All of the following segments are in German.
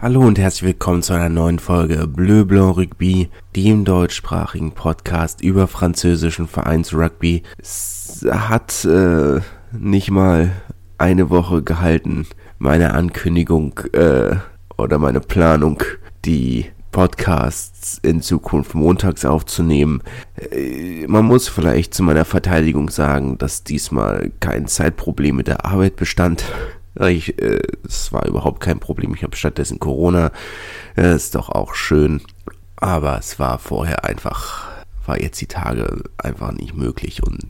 Hallo und herzlich willkommen zu einer neuen Folge Bleu Blanc Rugby, dem deutschsprachigen Podcast über französischen Vereins Rugby. Es hat äh, nicht mal eine Woche gehalten, meine Ankündigung äh, oder meine Planung, die Podcasts in Zukunft montags aufzunehmen. Äh, man muss vielleicht zu meiner Verteidigung sagen, dass diesmal kein Zeitproblem mit der Arbeit bestand. Ich, äh, es war überhaupt kein Problem. Ich habe stattdessen Corona. Äh, ist doch auch schön. Aber es war vorher einfach, war jetzt die Tage einfach nicht möglich. Und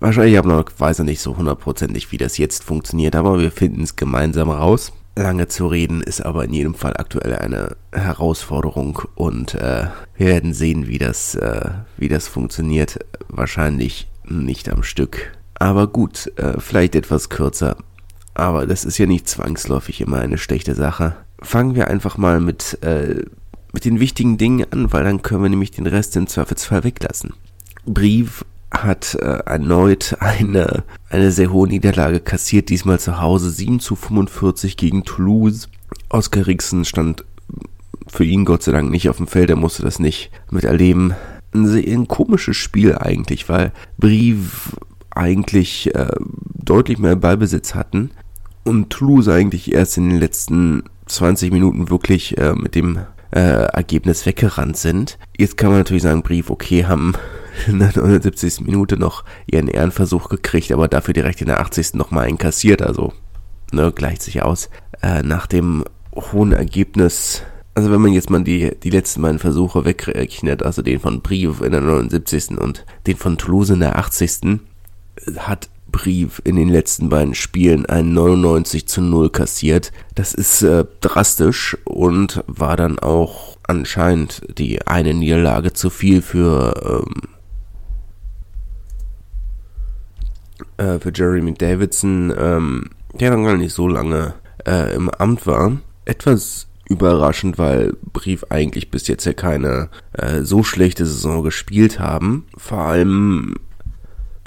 wahrscheinlich habe noch, weiß noch nicht so hundertprozentig, wie das jetzt funktioniert. Aber wir finden es gemeinsam raus. Lange zu reden ist aber in jedem Fall aktuell eine Herausforderung und äh, wir werden sehen, wie das, äh, wie das funktioniert. Wahrscheinlich nicht am Stück. Aber gut, äh, vielleicht etwas kürzer. Aber das ist ja nicht zwangsläufig immer eine schlechte Sache. Fangen wir einfach mal mit, äh, mit den wichtigen Dingen an, weil dann können wir nämlich den Rest im Zweifelsfall weglassen. Brief hat äh, erneut eine, eine sehr hohe Niederlage kassiert, diesmal zu Hause 7 zu 45 gegen Toulouse. Oskar Rixen stand für ihn Gott sei Dank nicht auf dem Feld, er musste das nicht miterleben. Ein, ein komisches Spiel eigentlich, weil Brief eigentlich äh, deutlich mehr Ballbesitz hatten, und Toulouse eigentlich erst in den letzten 20 Minuten wirklich äh, mit dem äh, Ergebnis weggerannt sind. Jetzt kann man natürlich sagen, Brief, okay, haben in der 79. Minute noch ihren Ehrenversuch gekriegt, aber dafür direkt in der 80. nochmal einkassiert, also ne, gleicht sich aus. Äh, nach dem hohen Ergebnis, also wenn man jetzt mal die, die letzten beiden Versuche wegrechnet, also den von Brief in der 79. und den von Toulouse in der 80. hat Brief in den letzten beiden Spielen ein 99 zu 0 kassiert. Das ist äh, drastisch und war dann auch anscheinend die eine Niederlage zu viel für, ähm, äh, für Jeremy Davidson, ähm, der dann gar nicht so lange äh, im Amt war. Etwas überraschend, weil Brief eigentlich bis jetzt ja keine äh, so schlechte Saison gespielt haben. Vor allem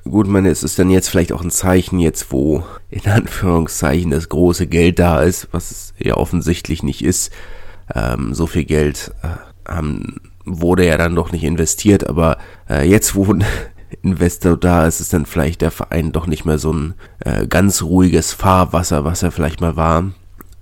Gut, meine, es ist dann jetzt vielleicht auch ein Zeichen jetzt, wo in Anführungszeichen das große Geld da ist, was es ja offensichtlich nicht ist. Ähm, so viel Geld äh, haben, wurde ja dann doch nicht investiert, aber äh, jetzt, wo ein Investor da ist, ist dann vielleicht der Verein doch nicht mehr so ein äh, ganz ruhiges Fahrwasser, was er vielleicht mal war.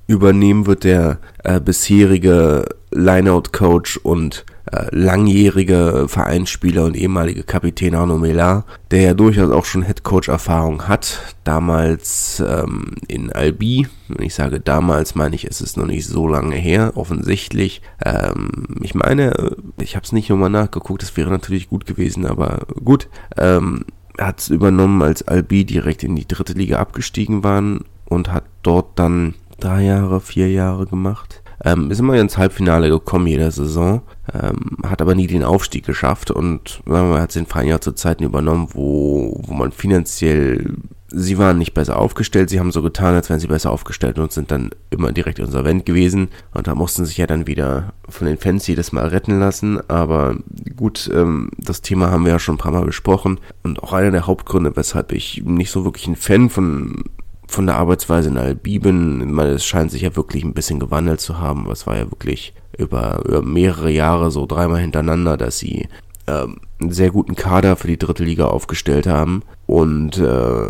Übernehmen wird der äh, bisherige Lineout-Coach und äh, langjährige Vereinsspieler und ehemalige Kapitän Arno Melar, der ja durchaus auch schon Headcoach-Erfahrung hat, damals ähm, in Albi. Wenn ich sage damals, meine ich, es ist noch nicht so lange her, offensichtlich. Ähm, ich meine, ich habe es nicht nochmal nachgeguckt, das wäre natürlich gut gewesen, aber gut. Ähm, hat es übernommen, als Albi direkt in die dritte Liga abgestiegen waren und hat dort dann drei Jahre, vier Jahre gemacht. Ähm, ist immer ins Halbfinale gekommen jede Saison, ähm, hat aber nie den Aufstieg geschafft und man hat den Verein ja zu Zeiten übernommen, wo, wo man finanziell, sie waren nicht besser aufgestellt, sie haben so getan, als wären sie besser aufgestellt und sind dann immer direkt insolvent gewesen und da mussten sich ja dann wieder von den Fans jedes Mal retten lassen, aber gut, ähm, das Thema haben wir ja schon ein paar Mal besprochen und auch einer der Hauptgründe, weshalb ich nicht so wirklich ein Fan von von der Arbeitsweise in Albiben, meine, es scheint sich ja wirklich ein bisschen gewandelt zu haben. Es war ja wirklich über, über mehrere Jahre so dreimal hintereinander, dass sie ähm, einen sehr guten Kader für die dritte Liga aufgestellt haben und äh,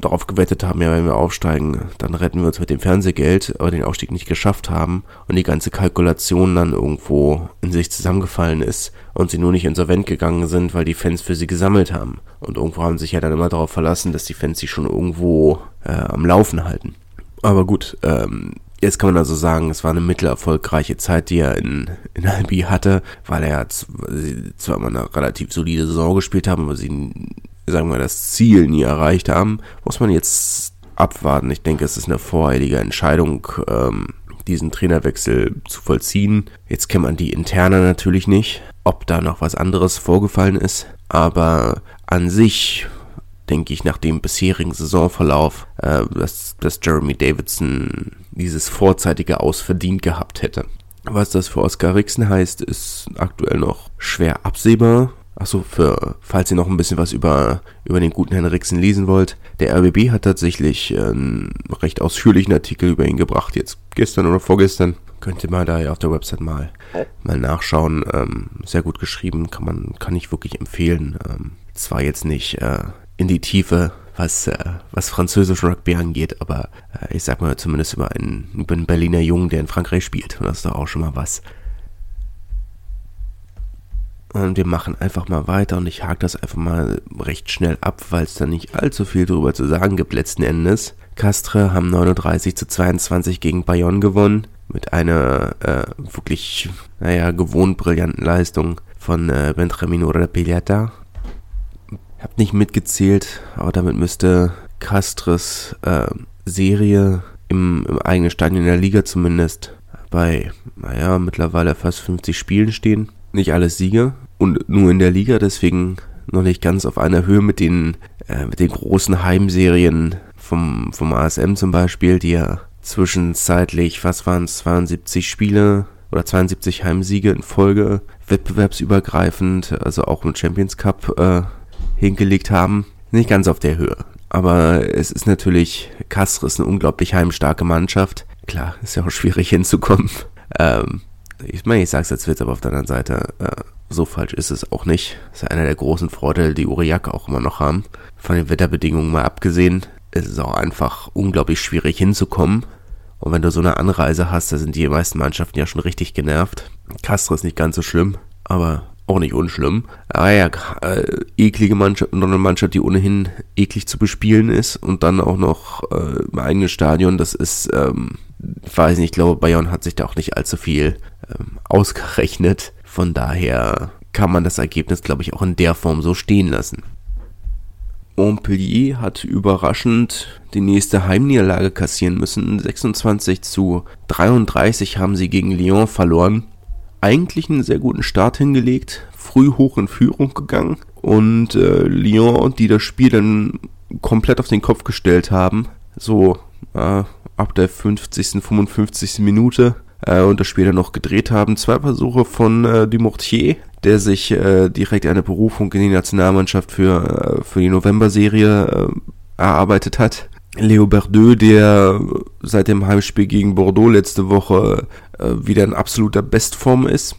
darauf gewettet haben, ja, wenn wir aufsteigen, dann retten wir uns mit dem Fernsehgeld, aber den Aufstieg nicht geschafft haben und die ganze Kalkulation dann irgendwo in sich zusammengefallen ist und sie nur nicht insolvent gegangen sind, weil die Fans für sie gesammelt haben. Und irgendwo haben sich ja dann immer darauf verlassen, dass die Fans sie schon irgendwo äh, am Laufen halten. Aber gut, ähm, Jetzt kann man also sagen, es war eine mittelerfolgreiche Zeit, die er in, in Albi hatte, weil er zwar mal eine relativ solide Saison gespielt haben, aber sie sagen wir, das Ziel nie erreicht haben, muss man jetzt abwarten. Ich denke, es ist eine voreilige Entscheidung, ähm, diesen Trainerwechsel zu vollziehen. Jetzt kennt man die interne natürlich nicht, ob da noch was anderes vorgefallen ist, aber an sich denke ich nach dem bisherigen Saisonverlauf, äh, dass, dass Jeremy Davidson dieses vorzeitige Aus verdient gehabt hätte. Was das für Oscar Rixen heißt, ist aktuell noch schwer absehbar. Achso, für, falls ihr noch ein bisschen was über, über den guten Herrn Rixen lesen wollt. Der RBB hat tatsächlich einen recht ausführlichen Artikel über ihn gebracht, jetzt gestern oder vorgestern. Könnt ihr mal da auf der Website mal, mal nachschauen. Ähm, sehr gut geschrieben, kann man, kann ich wirklich empfehlen. Ähm, zwar jetzt nicht äh, in die Tiefe, was, äh, was französischen Rugby angeht, aber äh, ich sag mal zumindest über einen, über einen Berliner Jungen, der in Frankreich spielt. Und das ist doch auch schon mal was. Und wir machen einfach mal weiter und ich hake das einfach mal recht schnell ab, weil es da nicht allzu viel drüber zu sagen gibt letzten Endes. Castre haben 39 zu 22 gegen Bayonne gewonnen mit einer äh, wirklich, naja, gewohnt brillanten Leistung von äh, Benjamin Pigliata. Hab nicht mitgezählt, aber damit müsste Castres äh, Serie im, im eigenen Stadion in der Liga zumindest bei, naja, mittlerweile fast 50 Spielen stehen. Nicht alles Siege und nur in der Liga, deswegen noch nicht ganz auf einer Höhe mit den, äh, mit den großen Heimserien vom, vom ASM zum Beispiel, die ja zwischenzeitlich, was waren es, 72 Spiele oder 72 Heimsiege in Folge, wettbewerbsübergreifend, also auch im Champions Cup äh, hingelegt haben. Nicht ganz auf der Höhe. Aber es ist natürlich, Castres eine unglaublich heimstarke Mannschaft. Klar, ist ja auch schwierig hinzukommen. Ähm, ich meine, ich sag's jetzt Witz, aber auf der anderen Seite, äh, so falsch ist es auch nicht. Das ist einer der großen Vorteile, die Uriak auch immer noch haben. Von den Wetterbedingungen mal abgesehen es ist auch einfach unglaublich schwierig hinzukommen. Und wenn du so eine Anreise hast, da sind die meisten Mannschaften ja schon richtig genervt. Castro ist nicht ganz so schlimm, aber auch nicht unschlimm. Aber ja, äh, eklige Mannschaft, noch eine Mannschaft, die ohnehin eklig zu bespielen ist und dann auch noch äh, im eigenen Stadion, das ist, ähm, ich weiß nicht, ich glaube, Bayern hat sich da auch nicht allzu viel ähm, ausgerechnet. Von daher kann man das Ergebnis, glaube ich, auch in der Form so stehen lassen. Montpellier hat überraschend die nächste Heimniederlage kassieren müssen. 26 zu 33 haben sie gegen Lyon verloren. Eigentlich einen sehr guten Start hingelegt, früh hoch in Führung gegangen und äh, Lyon, die das Spiel dann komplett auf den Kopf gestellt haben, so äh, ab der 50., 55. Minute äh, und das Spiel dann noch gedreht haben. Zwei Versuche von äh, Dumortier, der sich äh, direkt eine Berufung in die Nationalmannschaft für, äh, für die November-Serie äh, erarbeitet hat. Leo Berdeux, der seit dem Heimspiel gegen Bordeaux letzte Woche äh, wieder in absoluter Bestform ist.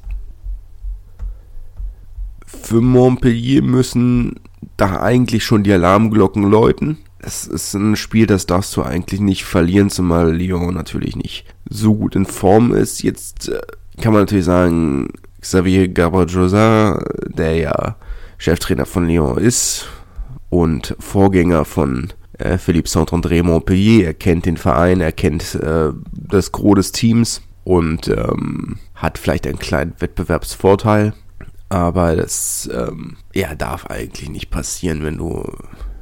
Für Montpellier müssen da eigentlich schon die Alarmglocken läuten. Es ist ein Spiel, das darfst du eigentlich nicht verlieren, zumal Lyon natürlich nicht so gut in Form ist. Jetzt äh, kann man natürlich sagen, Xavier Gabriel der ja Cheftrainer von Lyon ist und Vorgänger von äh, Philippe Saint-André Montpellier. Er kennt den Verein, er kennt äh, das Gros des Teams und ähm, hat vielleicht einen kleinen Wettbewerbsvorteil. Aber das ähm, ja, darf eigentlich nicht passieren, wenn du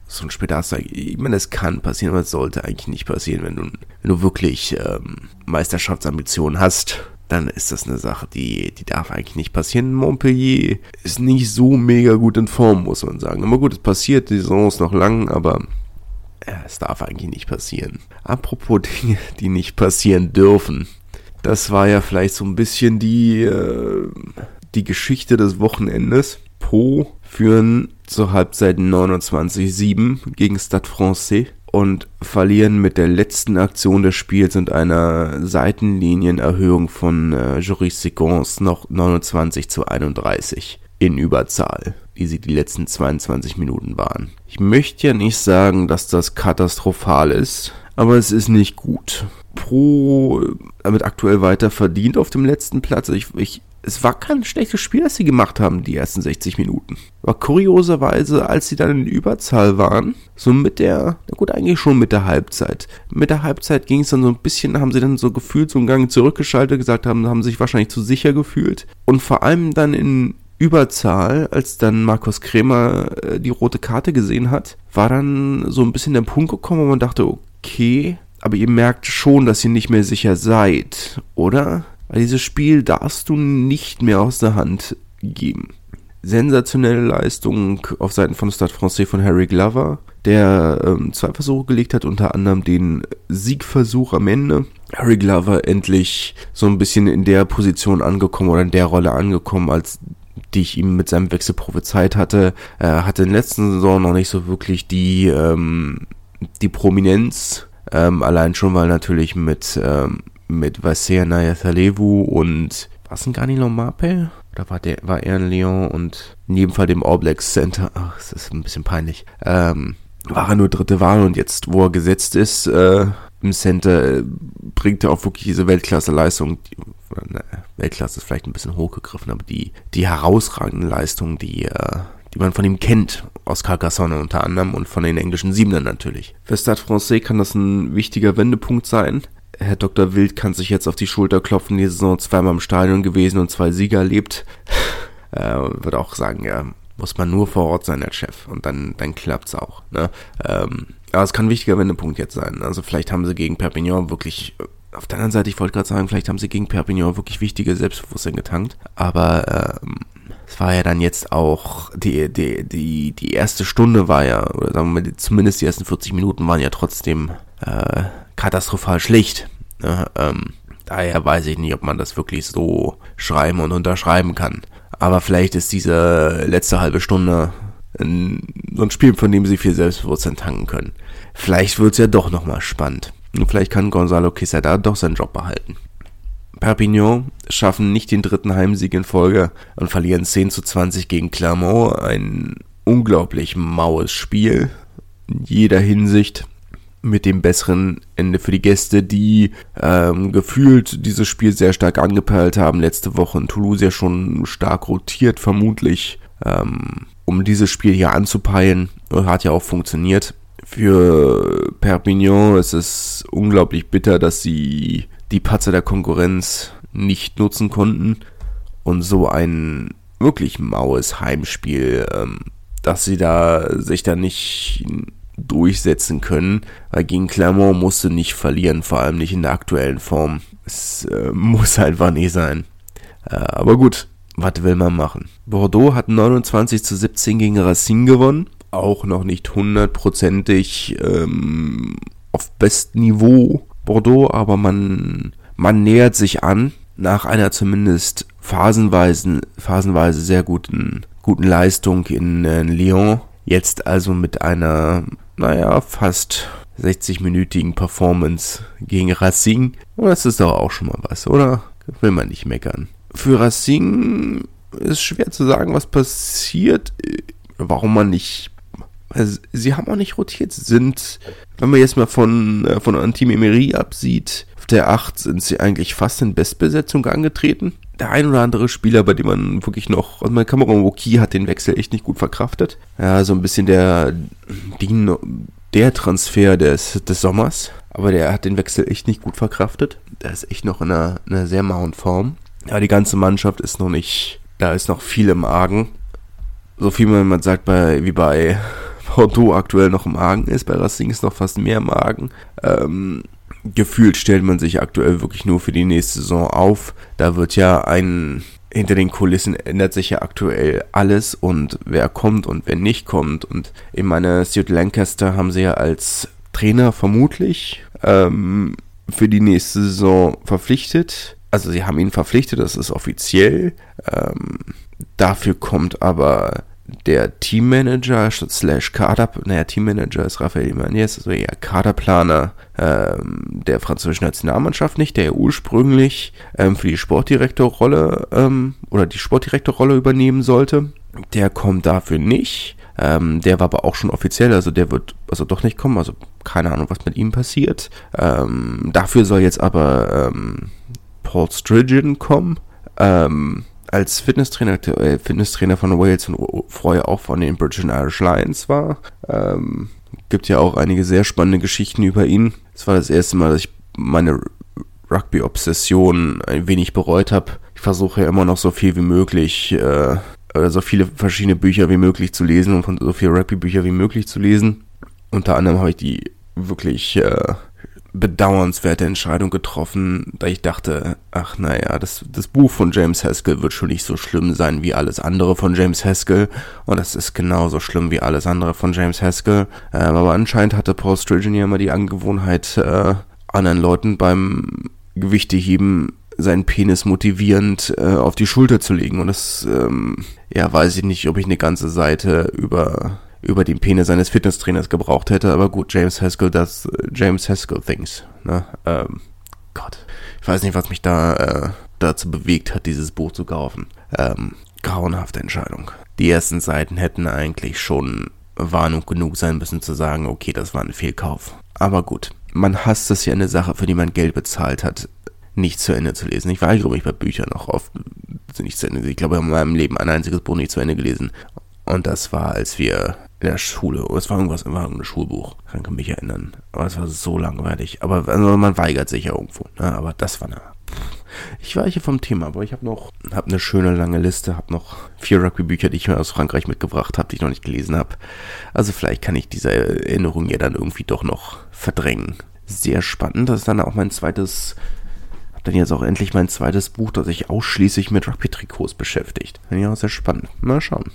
so ein Spiel hast. Ich meine, es kann passieren, aber es sollte eigentlich nicht passieren, wenn du, wenn du wirklich ähm, Meisterschaftsambitionen hast dann ist das eine Sache, die, die darf eigentlich nicht passieren. Montpellier ist nicht so mega gut in Form, muss man sagen. Aber gut, es passiert, die Saison ist noch lang, aber es darf eigentlich nicht passieren. Apropos Dinge, die nicht passieren dürfen. Das war ja vielleicht so ein bisschen die, äh, die Geschichte des Wochenendes. Po führen zur Halbzeit 29-7 gegen Stade Francais und verlieren mit der letzten Aktion des Spiels und einer Seitenlinienerhöhung von äh, Joris Segons noch 29 zu 31 in Überzahl, wie sie die letzten 22 Minuten waren. Ich möchte ja nicht sagen, dass das katastrophal ist, aber es ist nicht gut. Pro damit aktuell weiter verdient auf dem letzten Platz. Ich, ich es war kein schlechtes Spiel, das sie gemacht haben, die ersten 60 Minuten. Aber kurioserweise, als sie dann in Überzahl waren, so mit der, na gut, eigentlich schon mit der Halbzeit. Mit der Halbzeit ging es dann so ein bisschen, haben sie dann so gefühlt so einen Gang zurückgeschaltet, gesagt haben, haben sich wahrscheinlich zu sicher gefühlt. Und vor allem dann in Überzahl, als dann Markus Kremer äh, die rote Karte gesehen hat, war dann so ein bisschen der Punkt gekommen, wo man dachte, okay, aber ihr merkt schon, dass ihr nicht mehr sicher seid, oder? Weil dieses Spiel darfst du nicht mehr aus der Hand geben. Sensationelle Leistung auf Seiten von Stade Francais von Harry Glover, der ähm, zwei Versuche gelegt hat, unter anderem den Siegversuch am Ende. Harry Glover endlich so ein bisschen in der Position angekommen oder in der Rolle angekommen, als die ich ihm mit seinem Wechsel prophezeit hatte. Er hatte in der letzten Saison noch nicht so wirklich die, ähm, die Prominenz, ähm, allein schon, weil natürlich mit, ähm, mit Vasea Nayathalevu und was ein Gani Lomape? Oder war, der, war er in Lyon und in jedem Fall dem All Center, ach, das ist ein bisschen peinlich, ähm, war er nur dritte Wahl und jetzt, wo er gesetzt ist, äh, im Center, äh, bringt er auch wirklich diese Weltklasse-Leistung, die, ne, Weltklasse ist vielleicht ein bisschen hochgegriffen, aber die, die herausragenden Leistungen, die, äh, die man von ihm kennt, aus Carcassonne unter anderem und von den englischen Siebenern natürlich. Für Stade Francais kann das ein wichtiger Wendepunkt sein. Herr Dr. Wild kann sich jetzt auf die Schulter klopfen, die Saison zweimal im Stadion gewesen und zwei Sieger erlebt. äh, würde auch sagen, ja, muss man nur vor Ort sein als Chef und dann, dann klappt's auch. Ne? Ähm, aber es kann ein wichtiger Wendepunkt jetzt sein. Also vielleicht haben sie gegen Perpignan wirklich, auf der anderen Seite, ich wollte gerade sagen, vielleicht haben sie gegen Perpignan wirklich wichtige Selbstbewusstsein getankt. Aber ähm, es war ja dann jetzt auch, die, die, die, die erste Stunde war ja, oder sagen wir mal, zumindest die ersten 40 Minuten waren ja trotzdem äh, katastrophal schlecht. Ne? Ähm, daher weiß ich nicht, ob man das wirklich so schreiben und unterschreiben kann. Aber vielleicht ist diese letzte halbe Stunde ein, so ein Spiel, von dem sie viel Selbstbewusstsein tanken können. Vielleicht wird's ja doch nochmal spannend. Vielleicht kann Gonzalo Quesada doch seinen Job behalten. Perpignan schaffen nicht den dritten Heimsieg in Folge und verlieren 10 zu 20 gegen Clermont. Ein unglaublich maues Spiel in jeder Hinsicht mit dem besseren Ende für die Gäste, die ähm, gefühlt dieses Spiel sehr stark angepeilt haben. Letzte Woche in Toulouse ja schon stark rotiert, vermutlich, ähm, um dieses Spiel hier anzupeilen. Hat ja auch funktioniert. Für Perpignan ist es unglaublich bitter, dass sie die Patzer der Konkurrenz nicht nutzen konnten und so ein wirklich maues Heimspiel, ähm, dass sie da sich da nicht durchsetzen können, weil gegen Clermont musste nicht verlieren, vor allem nicht in der aktuellen Form. Es äh, muss einfach nicht sein. Äh, aber gut, was will man machen? Bordeaux hat 29 zu 17 gegen Racine gewonnen. Auch noch nicht hundertprozentig ähm, auf bestem Niveau Bordeaux, aber man, man nähert sich an nach einer zumindest phasenweise, phasenweise sehr guten, guten Leistung in, in Lyon. Jetzt also mit einer naja, fast 60-minütigen Performance gegen Racing. Und das ist doch auch schon mal was, oder? Will man nicht meckern. Für Racing ist schwer zu sagen, was passiert, warum man nicht. Also, sie haben auch nicht rotiert, sind, wenn man jetzt mal von, äh, von Antim Emery absieht, auf der 8 sind sie eigentlich fast in Bestbesetzung angetreten. Der ein oder andere Spieler, bei dem man wirklich noch, also mein Cameron Woki hat den Wechsel echt nicht gut verkraftet. Ja, so ein bisschen der, die, der Transfer des, des Sommers. Aber der hat den Wechsel echt nicht gut verkraftet. Der ist echt noch in einer, einer sehr mauen Form. Ja, die ganze Mannschaft ist noch nicht, da ist noch viel im Argen. So viel man sagt bei, wie bei Bordeaux aktuell noch im Argen ist, bei Racing ist noch fast mehr im Argen. Ähm, gefühlt stellt man sich aktuell wirklich nur für die nächste Saison auf. Da wird ja ein, hinter den Kulissen ändert sich ja aktuell alles und wer kommt und wer nicht kommt. Und ich meine, Stuart Lancaster haben sie ja als Trainer vermutlich ähm, für die nächste Saison verpflichtet. Also sie haben ihn verpflichtet, das ist offiziell. Ähm, dafür kommt aber der Teammanager slash Kader, naja, Teammanager ist Raphael Imanez, also eher Kaderplaner ähm, der französischen Nationalmannschaft nicht, der ursprünglich ähm, für die Sportdirektorrolle ähm, oder die Sportdirektorrolle übernehmen sollte. Der kommt dafür nicht. Ähm, der war aber auch schon offiziell, also der wird also doch nicht kommen, also keine Ahnung, was mit ihm passiert. Ähm, dafür soll jetzt aber ähm, Paul Strigen kommen. Ähm, als Fitnesstrainer, äh, Fitnesstrainer von Wales und vorher auch von den British and Irish Lions war. Ähm, gibt ja auch einige sehr spannende Geschichten über ihn. Es war das erste Mal, dass ich meine Rugby-Obsession ein wenig bereut habe. Ich versuche ja immer noch so viel wie möglich, äh, oder so viele verschiedene Bücher wie möglich zu lesen und von so viele Rugby-Bücher wie möglich zu lesen. Unter anderem habe ich die wirklich äh, bedauernswerte Entscheidung getroffen, da ich dachte, ach naja, das, das Buch von James Haskell wird schon nicht so schlimm sein wie alles andere von James Haskell und das ist genauso schlimm wie alles andere von James Haskell. Ähm, aber anscheinend hatte Paul Sturgeon ja immer die Angewohnheit, äh, anderen Leuten beim Gewichteheben seinen Penis motivierend äh, auf die Schulter zu legen und das, ähm, ja, weiß ich nicht, ob ich eine ganze Seite über über den Penis seines Fitnesstrainers gebraucht hätte. Aber gut, James Haskell das James Haskell Things. Ne? Ähm, Gott. Ich weiß nicht, was mich da äh, dazu bewegt hat, dieses Buch zu kaufen. Ähm, grauenhafte Entscheidung. Die ersten Seiten hätten eigentlich schon Warnung genug sein müssen zu sagen, okay, das war ein Fehlkauf. Aber gut, man hasst es ja eine Sache, für die man Geld bezahlt hat, nicht zu Ende zu lesen. Ich war, glaube ich, bei Büchern auch oft nicht zu Ende. Ich glaube, in meinem Leben ein einziges Buch nicht zu Ende gelesen. Und das war, als wir in der Schule, es war irgendwas, war ein Schulbuch, kann ich mich erinnern. Aber es war so langweilig. Aber also man weigert sich ja irgendwo. Ne? Aber das war eine ich weiche vom Thema, aber ich habe noch hab eine schöne lange Liste, habe noch vier Rugby-Bücher, die ich mir aus Frankreich mitgebracht habe, die ich noch nicht gelesen habe. Also vielleicht kann ich diese Erinnerung ja dann irgendwie doch noch verdrängen. Sehr spannend, das ist dann auch mein zweites, habe dann jetzt auch endlich mein zweites Buch, das sich ausschließlich mit Rugby-Trikots beschäftigt. Ja, sehr spannend. Mal schauen.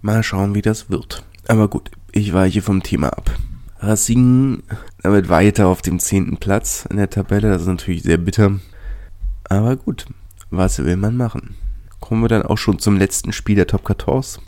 Mal schauen, wie das wird. Aber gut, ich weiche vom Thema ab. Racing damit weiter auf dem zehnten Platz in der Tabelle. Das ist natürlich sehr bitter. Aber gut, was will man machen? Kommen wir dann auch schon zum letzten Spiel der Top 14.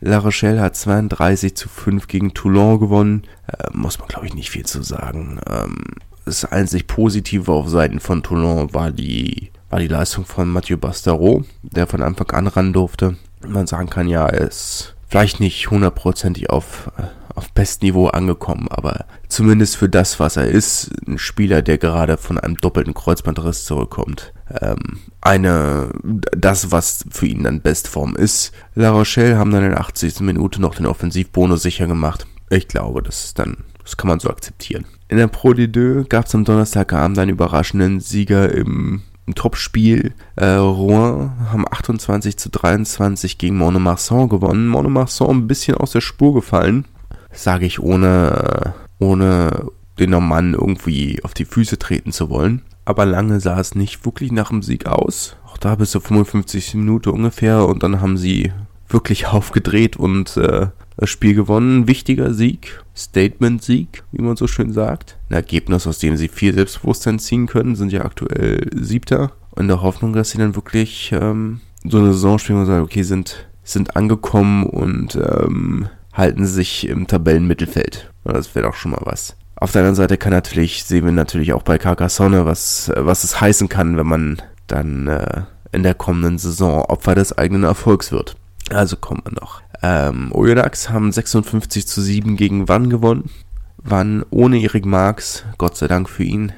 La Rochelle hat 32 zu 5 gegen Toulon gewonnen. Äh, muss man, glaube ich, nicht viel zu sagen. Ähm, das einzig Positive auf Seiten von Toulon war die, war die Leistung von Mathieu Bastaro, der von Anfang an ran durfte. Man sagen kann, ja, er ist vielleicht nicht hundertprozentig auf, äh, auf Bestniveau angekommen, aber zumindest für das, was er ist, ein Spieler, der gerade von einem doppelten Kreuzbandriss zurückkommt. Ähm, eine, das, was für ihn dann Bestform ist. La Rochelle haben dann in der 80. Minute noch den Offensivbonus sicher gemacht. Ich glaube, das ist dann, das kann man so akzeptieren. In der Pro D2 gab es am Donnerstagabend einen überraschenden Sieger im im Topspiel. Äh, Rouen haben 28 zu 23 gegen Monomarsan gewonnen. Monomarsan ein bisschen aus der Spur gefallen. Sage ich ohne, ohne den Normannen irgendwie auf die Füße treten zu wollen. Aber lange sah es nicht wirklich nach dem Sieg aus. Auch da bis zur 55. Minute ungefähr. Und dann haben sie wirklich aufgedreht und äh, das Spiel gewonnen. Wichtiger Sieg, Statement-Sieg, wie man so schön sagt. Ein Ergebnis, aus dem sie viel Selbstbewusstsein ziehen können, sind ja aktuell Siebter. In der Hoffnung, dass sie dann wirklich ähm, so eine Saison spielen und sagen, okay, sind, sind angekommen und ähm, halten sich im Tabellenmittelfeld. Das wäre doch schon mal was. Auf der anderen Seite kann natürlich, sehen wir natürlich auch bei Carcassonne, was, was es heißen kann, wenn man dann äh, in der kommenden Saison Opfer des eigenen Erfolgs wird. Also kommen wir noch. Ähm, Oyonnax haben 56 zu 7 gegen Wann gewonnen. Wann ohne Erik Marx, Gott sei Dank für ihn.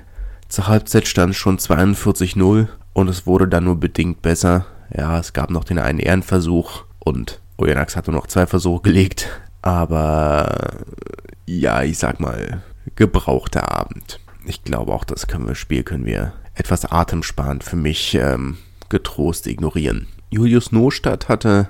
Zur Halbzeit stand schon 42-0 und es wurde dann nur bedingt besser. Ja, es gab noch den einen Ehrenversuch und Oyonnax hat nur noch zwei Versuche gelegt. Aber ja, ich sag mal, gebrauchter Abend. Ich glaube auch, das können wir Spiel können wir etwas atemsparend für mich ähm, getrost ignorieren. Julius Nostadt hatte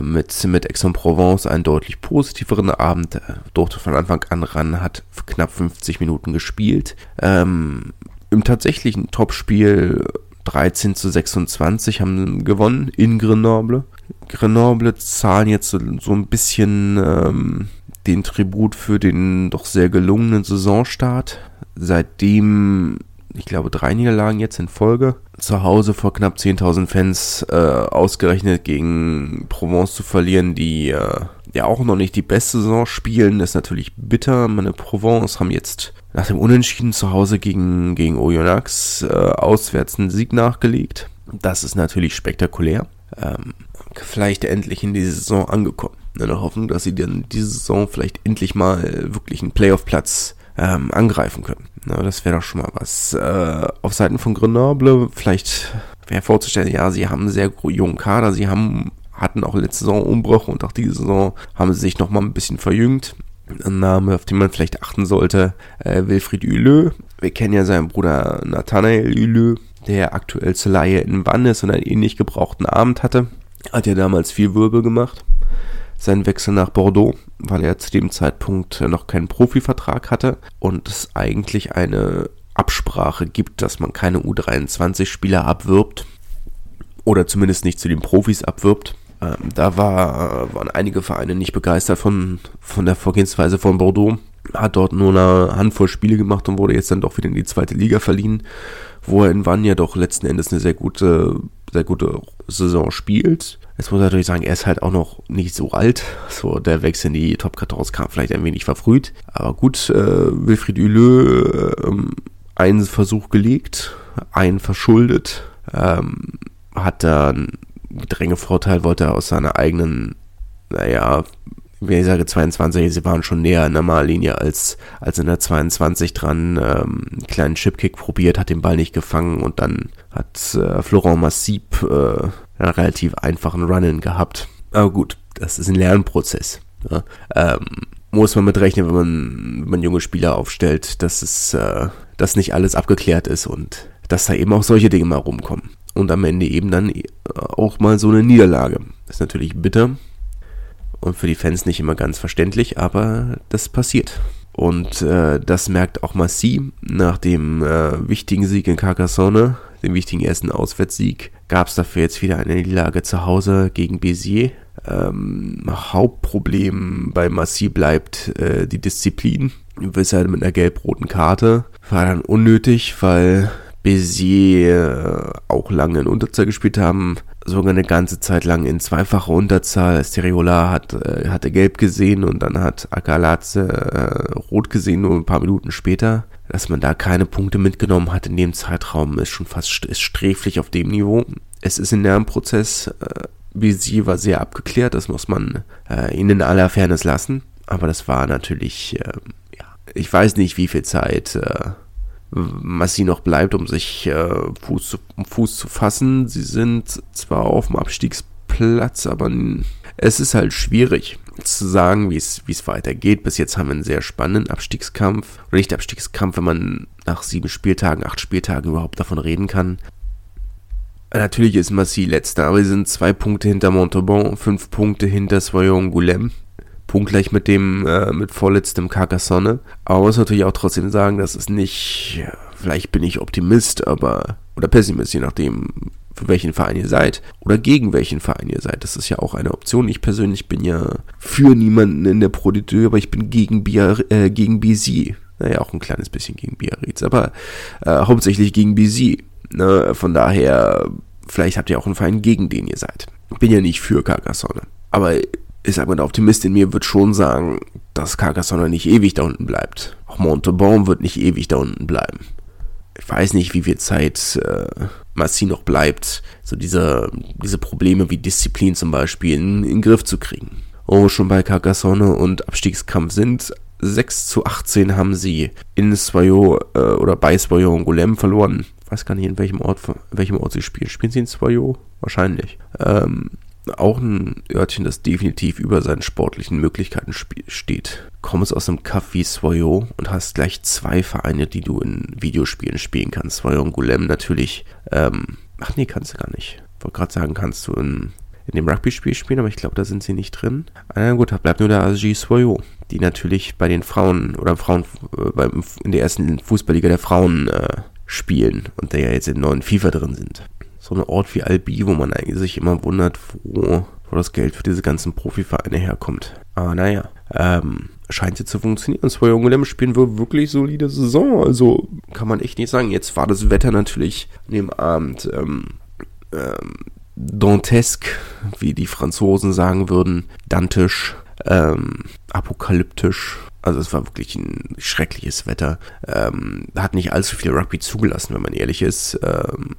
mit, mit Aix-en-Provence einen deutlich positiveren Abend, äh, durfte von Anfang an ran, hat knapp 50 Minuten gespielt. Ähm, Im tatsächlichen Topspiel 13 zu 26 haben gewonnen in Grenoble. Grenoble zahlen jetzt so, so ein bisschen ähm, den Tribut für den doch sehr gelungenen Saisonstart. Seitdem ich glaube, drei Niederlagen jetzt in Folge. Zu Hause vor knapp 10.000 Fans äh, ausgerechnet gegen Provence zu verlieren, die äh, ja auch noch nicht die beste Saison spielen, ist natürlich bitter. Meine Provence haben jetzt nach dem Unentschieden zu Hause gegen, gegen Oyonnax äh, auswärts einen Sieg nachgelegt. Das ist natürlich spektakulär. Ähm, vielleicht endlich in die Saison angekommen. In der Hoffnung, dass sie dann diese Saison vielleicht endlich mal wirklich einen Playoff-Platz ähm, angreifen können. Na, das wäre doch schon mal was. Äh, auf Seiten von Grenoble vielleicht wäre vorzustellen, ja, sie haben einen sehr jungen Kader, sie haben hatten auch letzte Saison Umbruch und auch diese Saison haben sie sich nochmal ein bisschen verjüngt. Ein Name, auf den man vielleicht achten sollte, äh, Wilfried Huleux. Wir kennen ja seinen Bruder Nathanael Huleux, der aktuell zur Laie in Wann ist und einen ähnlich gebrauchten Abend hatte. Hat ja damals viel Wirbel gemacht seinen Wechsel nach Bordeaux, weil er zu dem Zeitpunkt noch keinen Profivertrag hatte und es eigentlich eine Absprache gibt, dass man keine U23-Spieler abwirbt oder zumindest nicht zu den Profis abwirbt. Ähm, da war, waren einige Vereine nicht begeistert von, von der Vorgehensweise von Bordeaux. Hat dort nur eine Handvoll Spiele gemacht und wurde jetzt dann doch wieder in die zweite Liga verliehen, wo er in Wann ja doch letzten Endes eine sehr gute, sehr gute Saison spielt. Jetzt muss ich natürlich sagen, er ist halt auch noch nicht so alt. So, der Wechsel in die Top 14 kam vielleicht ein wenig verfrüht. Aber gut, äh, Wilfried Huleux, äh, einen Versuch gelegt, ein verschuldet, ähm, hat da einen Gedrängevorteil, wollte er aus seiner eigenen, naja, wie ich sage 22, sie waren schon näher in der Mallinie als, als in der 22 dran, ähm, einen kleinen Chipkick probiert, hat den Ball nicht gefangen und dann hat äh, Florent Massib äh, einen relativ einfachen Run-In gehabt. Aber gut, das ist ein Lernprozess. Ja. Ähm, muss man mitrechnen, wenn man, wenn man junge Spieler aufstellt, dass es, äh, dass nicht alles abgeklärt ist und dass da eben auch solche Dinge mal rumkommen. Und am Ende eben dann äh, auch mal so eine Niederlage. Ist natürlich bitter, und für die Fans nicht immer ganz verständlich, aber das passiert. Und äh, das merkt auch Massi nach dem äh, wichtigen Sieg in Carcassonne, dem wichtigen ersten Auswärtssieg, gab es dafür jetzt wieder eine Niederlage zu Hause gegen Béziers. Ähm, Hauptproblem bei Massi bleibt äh, die Disziplin. Weshalb mit einer gelb-roten Karte war dann unnötig, weil Béziers äh, auch lange in Unterzahl gespielt haben sogar eine ganze Zeit lang in zweifacher Unterzahl. Stereola hat, äh, hatte gelb gesehen und dann hat Akalatze äh, rot gesehen, nur ein paar Minuten später. Dass man da keine Punkte mitgenommen hat in dem Zeitraum, ist schon fast ist sträflich auf dem Niveau. Es ist ein Lernprozess. Äh, Bisi war sehr abgeklärt, das muss man äh, ihnen in aller Fairness lassen. Aber das war natürlich, äh, ja, ich weiß nicht, wie viel Zeit äh, Massi noch bleibt, um sich äh, Fuß, zu, um Fuß zu fassen. Sie sind zwar auf dem Abstiegsplatz, aber es ist halt schwierig zu sagen, wie es weitergeht. Bis jetzt haben wir einen sehr spannenden Abstiegskampf. Oder nicht Abstiegskampf, wenn man nach sieben Spieltagen, acht Spieltagen überhaupt davon reden kann. Natürlich ist Massi letzter, aber sie sind zwei Punkte hinter Montauban, fünf Punkte hinter Soyon Goulem punktgleich mit dem, äh, mit vorletztem Carcassonne. Aber muss natürlich auch trotzdem sagen, dass es nicht, vielleicht bin ich Optimist, aber, oder Pessimist, je nachdem, für welchen Verein ihr seid oder gegen welchen Verein ihr seid. Das ist ja auch eine Option. Ich persönlich bin ja für niemanden in der Pro aber ich bin gegen, Biar äh, gegen BZ. Naja, auch ein kleines bisschen gegen Biarritz, aber äh, hauptsächlich gegen BZ. Ne? Von daher, vielleicht habt ihr auch einen Verein, gegen den ihr seid. Bin ja nicht für Carcassonne. Aber ich sag der Optimist in mir wird schon sagen, dass Carcassonne nicht ewig da unten bleibt. Auch Montauban wird nicht ewig da unten bleiben. Ich weiß nicht, wie viel Zeit äh, Massi noch bleibt, so diese, diese Probleme wie Disziplin zum Beispiel in, in den Griff zu kriegen. Oh, schon bei Carcassonne und Abstiegskampf sind. 6 zu 18 haben sie in Swayo äh, oder bei Swayo und Golem verloren. Ich weiß gar nicht, in welchem Ort, in welchem Ort sie spielen. Spielen sie in Swayo? Wahrscheinlich. Ähm, auch ein Örtchen, das definitiv über seinen sportlichen Möglichkeiten steht. Kommst aus einem Kaff wie und hast gleich zwei Vereine, die du in Videospielen spielen kannst. Swoyo und Golem natürlich. Ähm, ach nee, kannst du gar nicht. Wollte gerade sagen, kannst du in, in dem Rugby-Spiel spielen, aber ich glaube, da sind sie nicht drin. Na gut, da bleibt nur der ASG Swoyo, die natürlich bei den Frauen oder Frauen äh, in der ersten Fußballliga der Frauen äh, spielen und der ja jetzt im neuen FIFA drin sind so ein Ort wie Albi, wo man eigentlich sich immer wundert, wo, wo das Geld für diese ganzen Profivereine herkommt. Aber naja, ähm, scheint jetzt zu funktionieren. Zwei junge Lämmer spielen wir wirklich solide Saison. Also kann man echt nicht sagen. Jetzt war das Wetter natürlich an dem Abend ähm, ähm, dantesque, wie die Franzosen sagen würden, dantisch, ähm, apokalyptisch. Also es war wirklich ein schreckliches Wetter. Ähm, hat nicht allzu viel Rugby zugelassen, wenn man ehrlich ist. Ähm,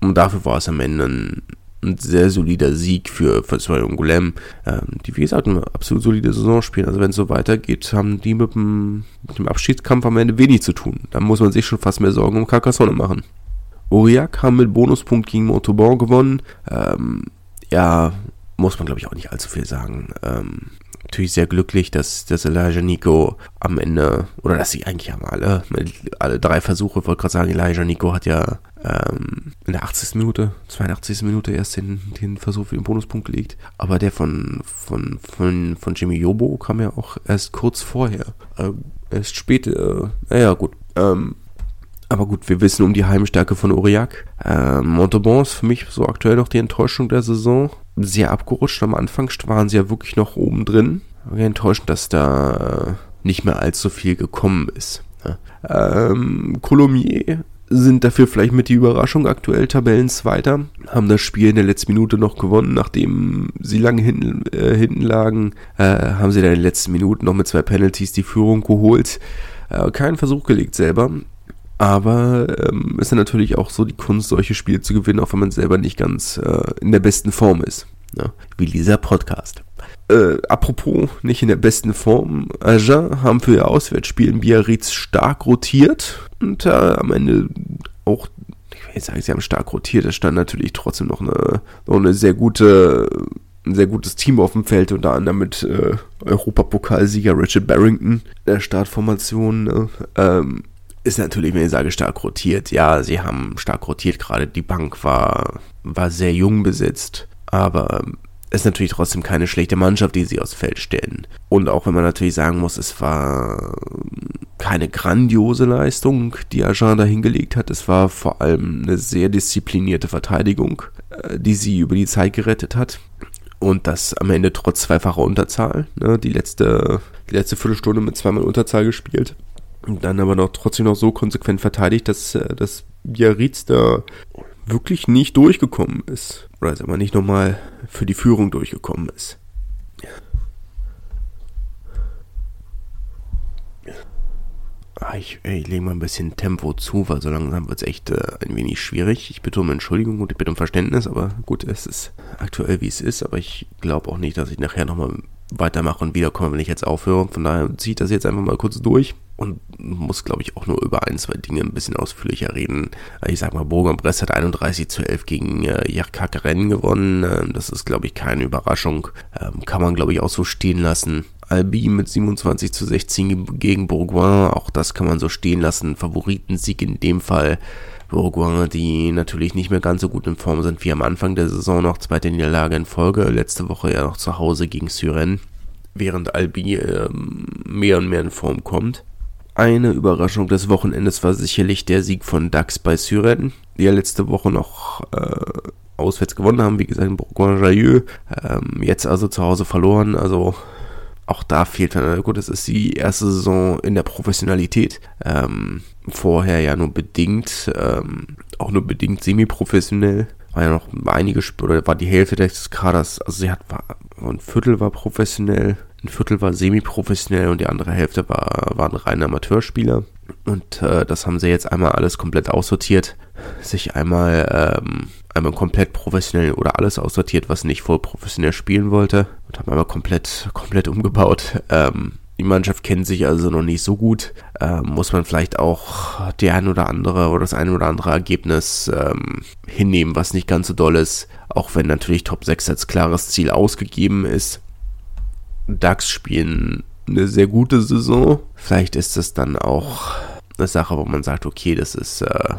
und dafür war es am Ende ein, ein sehr solider Sieg für, für und Golem, ähm, die wie gesagt eine absolut solide Saison spielen. Also wenn es so weitergeht, haben die mit dem, mit dem Abschiedskampf am Ende wenig zu tun. Da muss man sich schon fast mehr Sorgen um Carcassonne machen. Aurillac haben mit Bonuspunkt gegen Montauban gewonnen. Ähm, ja, muss man glaube ich auch nicht allzu viel sagen. Ähm, natürlich sehr glücklich, dass, dass Elijah Nico am Ende, oder dass sie eigentlich haben alle, alle drei Versuche, wollte gerade sagen, Elijah Nico hat ja ähm, in der 80. Minute, 82. Minute erst den, den Versuch für den Bonuspunkt gelegt. Aber der von, von, von, von Jimmy Yobo kam ja auch erst kurz vorher. Äh, erst spät, äh, naja, gut. Ähm, aber gut, wir wissen um die Heimstärke von Aurillac. Äh, Montauban ist für mich so aktuell noch die Enttäuschung der Saison. Sehr abgerutscht. Am Anfang waren sie ja wirklich noch oben drin. Enttäuschend, dass da nicht mehr allzu viel gekommen ist. Ähm, Colomier sind dafür vielleicht mit die Überraschung aktuell Tabellenzweiter, haben das Spiel in der letzten Minute noch gewonnen, nachdem sie lange hinten, äh, hinten lagen, äh, haben sie dann in den letzten Minuten noch mit zwei Penalties die Führung geholt, äh, keinen Versuch gelegt selber. Aber ähm, ist dann natürlich auch so die Kunst, solche Spiele zu gewinnen, auch wenn man selber nicht ganz äh, in der besten Form ist. Ja, wie dieser Podcast. Äh, apropos, nicht in der besten Form. Agen haben für ihr Auswärtsspiel in Biarritz stark rotiert und äh, am Ende auch, ich will nicht sagen, sie haben stark rotiert, es stand natürlich trotzdem noch eine, noch eine sehr gute, ein sehr gutes Team auf dem Feld, unter anderem mit äh, Europapokalsieger Richard Barrington, der Startformation. Ne? Ähm, ist natürlich, wenn ich sage, stark rotiert. Ja, sie haben stark rotiert, gerade die Bank war, war sehr jung besetzt, aber ist natürlich trotzdem keine schlechte Mannschaft, die sie aufs Feld stellen. Und auch wenn man natürlich sagen muss, es war keine grandiose Leistung, die Agen da hingelegt hat. Es war vor allem eine sehr disziplinierte Verteidigung, äh, die sie über die Zeit gerettet hat. Und das am Ende trotz zweifacher Unterzahl. Ne? Die, letzte, die letzte Viertelstunde mit zweimal Unterzahl gespielt. Und dann aber noch trotzdem noch so konsequent verteidigt, dass, äh, dass Biarritz da wirklich nicht durchgekommen ist. Oder sagen wir nicht nochmal für die Führung durchgekommen ist. Ah, ich, ich lege mal ein bisschen Tempo zu, weil so langsam wird es echt äh, ein wenig schwierig. Ich bitte um Entschuldigung und ich bitte um Verständnis, aber gut, es ist aktuell wie es ist, aber ich glaube auch nicht, dass ich nachher nochmal weitermache und wiederkomme, wenn ich jetzt aufhöre. Von daher ziehe ich das jetzt einfach mal kurz durch und muss, glaube ich, auch nur über ein, zwei Dinge ein bisschen ausführlicher reden. Ich sag mal, Bourg-en-Bresse hat 31 zu 11 gegen äh, Jarkak Rennen gewonnen. Ähm, das ist, glaube ich, keine Überraschung. Ähm, kann man, glaube ich, auch so stehen lassen. Albi mit 27 zu 16 gegen Bourgoin, auch das kann man so stehen lassen. Favoritensieg in dem Fall. Bourgoin, die natürlich nicht mehr ganz so gut in Form sind wie am Anfang der Saison, noch zweite Niederlage in Folge. Letzte Woche ja noch zu Hause gegen Syren, während Albi ähm, mehr und mehr in Form kommt. Eine Überraschung des Wochenendes war sicherlich der Sieg von Dax bei Syren, die ja letzte Woche noch äh, auswärts gewonnen haben, wie gesagt in Bourgoin-Jallieu. Ähm, jetzt also zu Hause verloren, also auch da fehlt dann, gut, es ist die erste Saison in der Professionalität. Ähm, vorher ja nur bedingt, ähm, auch nur bedingt semi-professionell. War ja noch einige, oder war die Hälfte des Kaders, also sie hat, war, ein Viertel war professionell, ein Viertel war semi-professionell und die andere Hälfte war, waren reine Amateurspieler. Und äh, das haben sie jetzt einmal alles komplett aussortiert, sich einmal, ähm, einmal komplett professionell oder alles aussortiert, was nicht voll professionell spielen wollte und haben einmal komplett, komplett umgebaut. Ähm, die Mannschaft kennt sich also noch nicht so gut. Ähm, muss man vielleicht auch die ein oder andere oder das ein oder andere Ergebnis ähm, hinnehmen, was nicht ganz so doll ist. Auch wenn natürlich Top 6 als klares Ziel ausgegeben ist. DAX spielen eine sehr gute Saison. Vielleicht ist es dann auch eine Sache, wo man sagt, okay, das ist äh,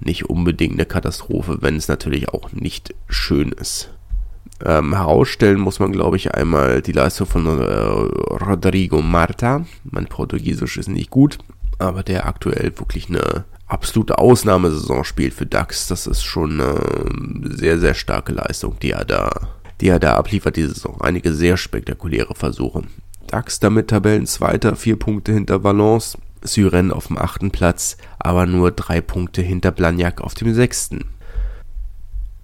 nicht unbedingt eine Katastrophe, wenn es natürlich auch nicht schön ist. Ähm, herausstellen muss man, glaube ich, einmal die Leistung von äh, Rodrigo Marta. Mein Portugiesisch ist nicht gut, aber der aktuell wirklich eine absolute Ausnahmesaison spielt für DAX. Das ist schon eine sehr, sehr starke Leistung, die er da die er da abliefert diese Saison. Einige sehr spektakuläre Versuche. DAX damit Tabellenzweiter, vier Punkte hinter Valence, Syren auf dem achten Platz, aber nur drei Punkte hinter Blagnac auf dem sechsten.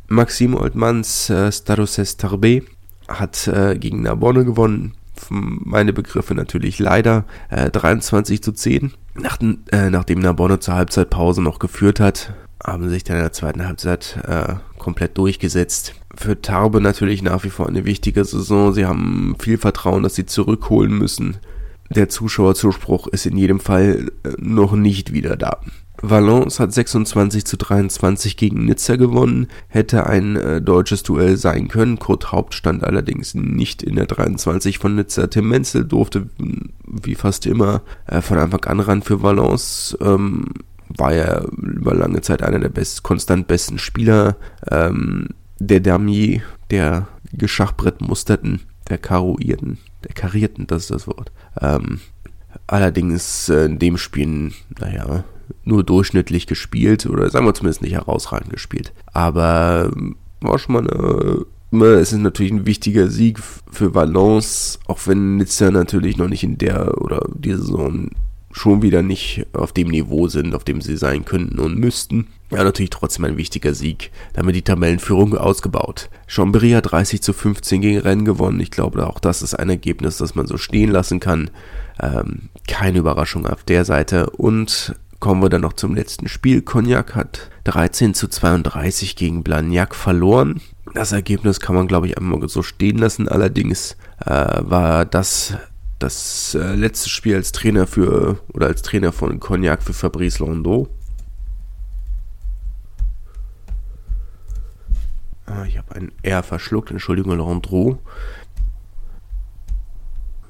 Maxime Oldmans äh, Staroses Tarbé hat äh, gegen Narbonne gewonnen. Meine Begriffe natürlich leider. Äh, 23 zu 10. Nach, äh, nachdem Narbonne zur Halbzeitpause noch geführt hat, haben sich dann in der zweiten Halbzeit äh, komplett durchgesetzt. Für Tarbe natürlich nach wie vor eine wichtige Saison. Sie haben viel Vertrauen, dass sie zurückholen müssen. Der Zuschauerzuspruch ist in jedem Fall äh, noch nicht wieder da. Valence hat 26 zu 23 gegen Nizza gewonnen, hätte ein äh, deutsches Duell sein können. Kurt Haupt stand allerdings nicht in der 23 von Nizza. Tim Menzel durfte, wie fast immer, äh, von Anfang an ran für Valence. Ähm, war ja über lange Zeit einer der best, konstant besten Spieler. Ähm, der Damier, der Geschachbrettmusterten, der Karuierten, der Karierten, das ist das Wort. Ähm, allerdings äh, in dem Spiel, naja, nur durchschnittlich gespielt oder sagen wir zumindest nicht herausragend gespielt. Aber ähm, war schon mal eine es ist natürlich ein wichtiger Sieg für Valence, auch wenn Nizza natürlich noch nicht in der oder die Saison schon wieder nicht auf dem Niveau sind, auf dem sie sein könnten und müssten. Ja, natürlich trotzdem ein wichtiger Sieg. Damit die Tabellenführung ausgebaut. Chambéry hat 30 zu 15 gegen Rennen gewonnen. Ich glaube, auch das ist ein Ergebnis, das man so stehen lassen kann. Ähm, keine Überraschung auf der Seite. Und kommen wir dann noch zum letzten Spiel. Cognac hat 13 zu 32 gegen Blagnac verloren. Das Ergebnis kann man, glaube ich, einmal so stehen lassen. Allerdings äh, war das das äh, letzte Spiel als Trainer für oder als Trainer von Cognac für Fabrice Landau. Ah, ich habe ein R verschluckt, Entschuldigung, Landreau.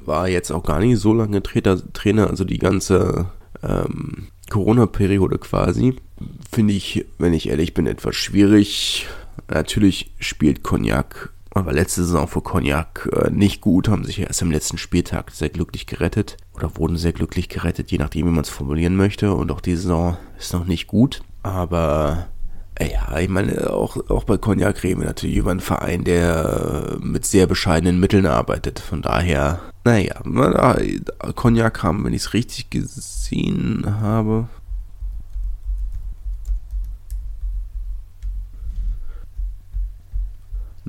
War jetzt auch gar nicht so lange Trainer, Trainer also die ganze ähm, Corona-Periode quasi. Finde ich, wenn ich ehrlich bin, etwas schwierig. Natürlich spielt Cognac, aber letzte Saison für Cognac äh, nicht gut, haben sich erst im letzten Spieltag sehr glücklich gerettet oder wurden sehr glücklich gerettet, je nachdem, wie man es formulieren möchte. Und auch die Saison ist noch nicht gut, aber ja, ich meine, auch, auch bei Cognac reden wir natürlich über einen Verein, der mit sehr bescheidenen Mitteln arbeitet. Von daher, naja, Cognac haben, wenn ich es richtig gesehen habe.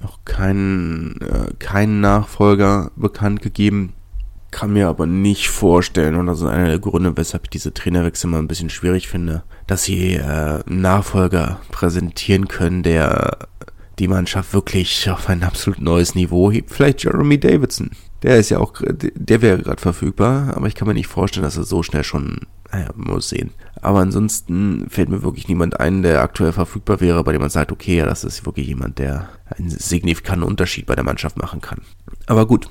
Noch keinen, äh, keinen Nachfolger bekannt gegeben kann mir aber nicht vorstellen, und das ist einer der Gründe, weshalb ich diese Trainerwechsel mal ein bisschen schwierig finde, dass sie äh, einen Nachfolger präsentieren können, der die Mannschaft wirklich auf ein absolut neues Niveau hebt. Vielleicht Jeremy Davidson. Der ist ja auch, der wäre gerade verfügbar, aber ich kann mir nicht vorstellen, dass er so schnell schon, naja, muss sehen. Aber ansonsten fällt mir wirklich niemand ein, der aktuell verfügbar wäre, bei dem man sagt, okay, ja, das ist wirklich jemand, der einen signifikanten Unterschied bei der Mannschaft machen kann. Aber gut,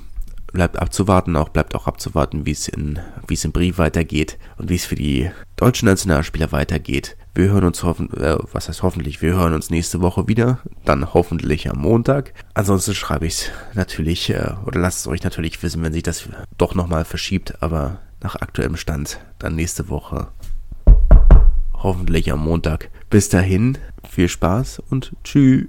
bleibt abzuwarten, auch bleibt auch abzuwarten, wie es in, wie es im Brief weitergeht und wie es für die deutschen Nationalspieler weitergeht. Wir hören uns hoffen, äh, was heißt hoffentlich, wir hören uns nächste Woche wieder, dann hoffentlich am Montag. Ansonsten schreibe ich es natürlich, äh, oder lasst es euch natürlich wissen, wenn sich das doch nochmal verschiebt, aber nach aktuellem Stand dann nächste Woche. Hoffentlich am Montag. Bis dahin, viel Spaß und tschüss.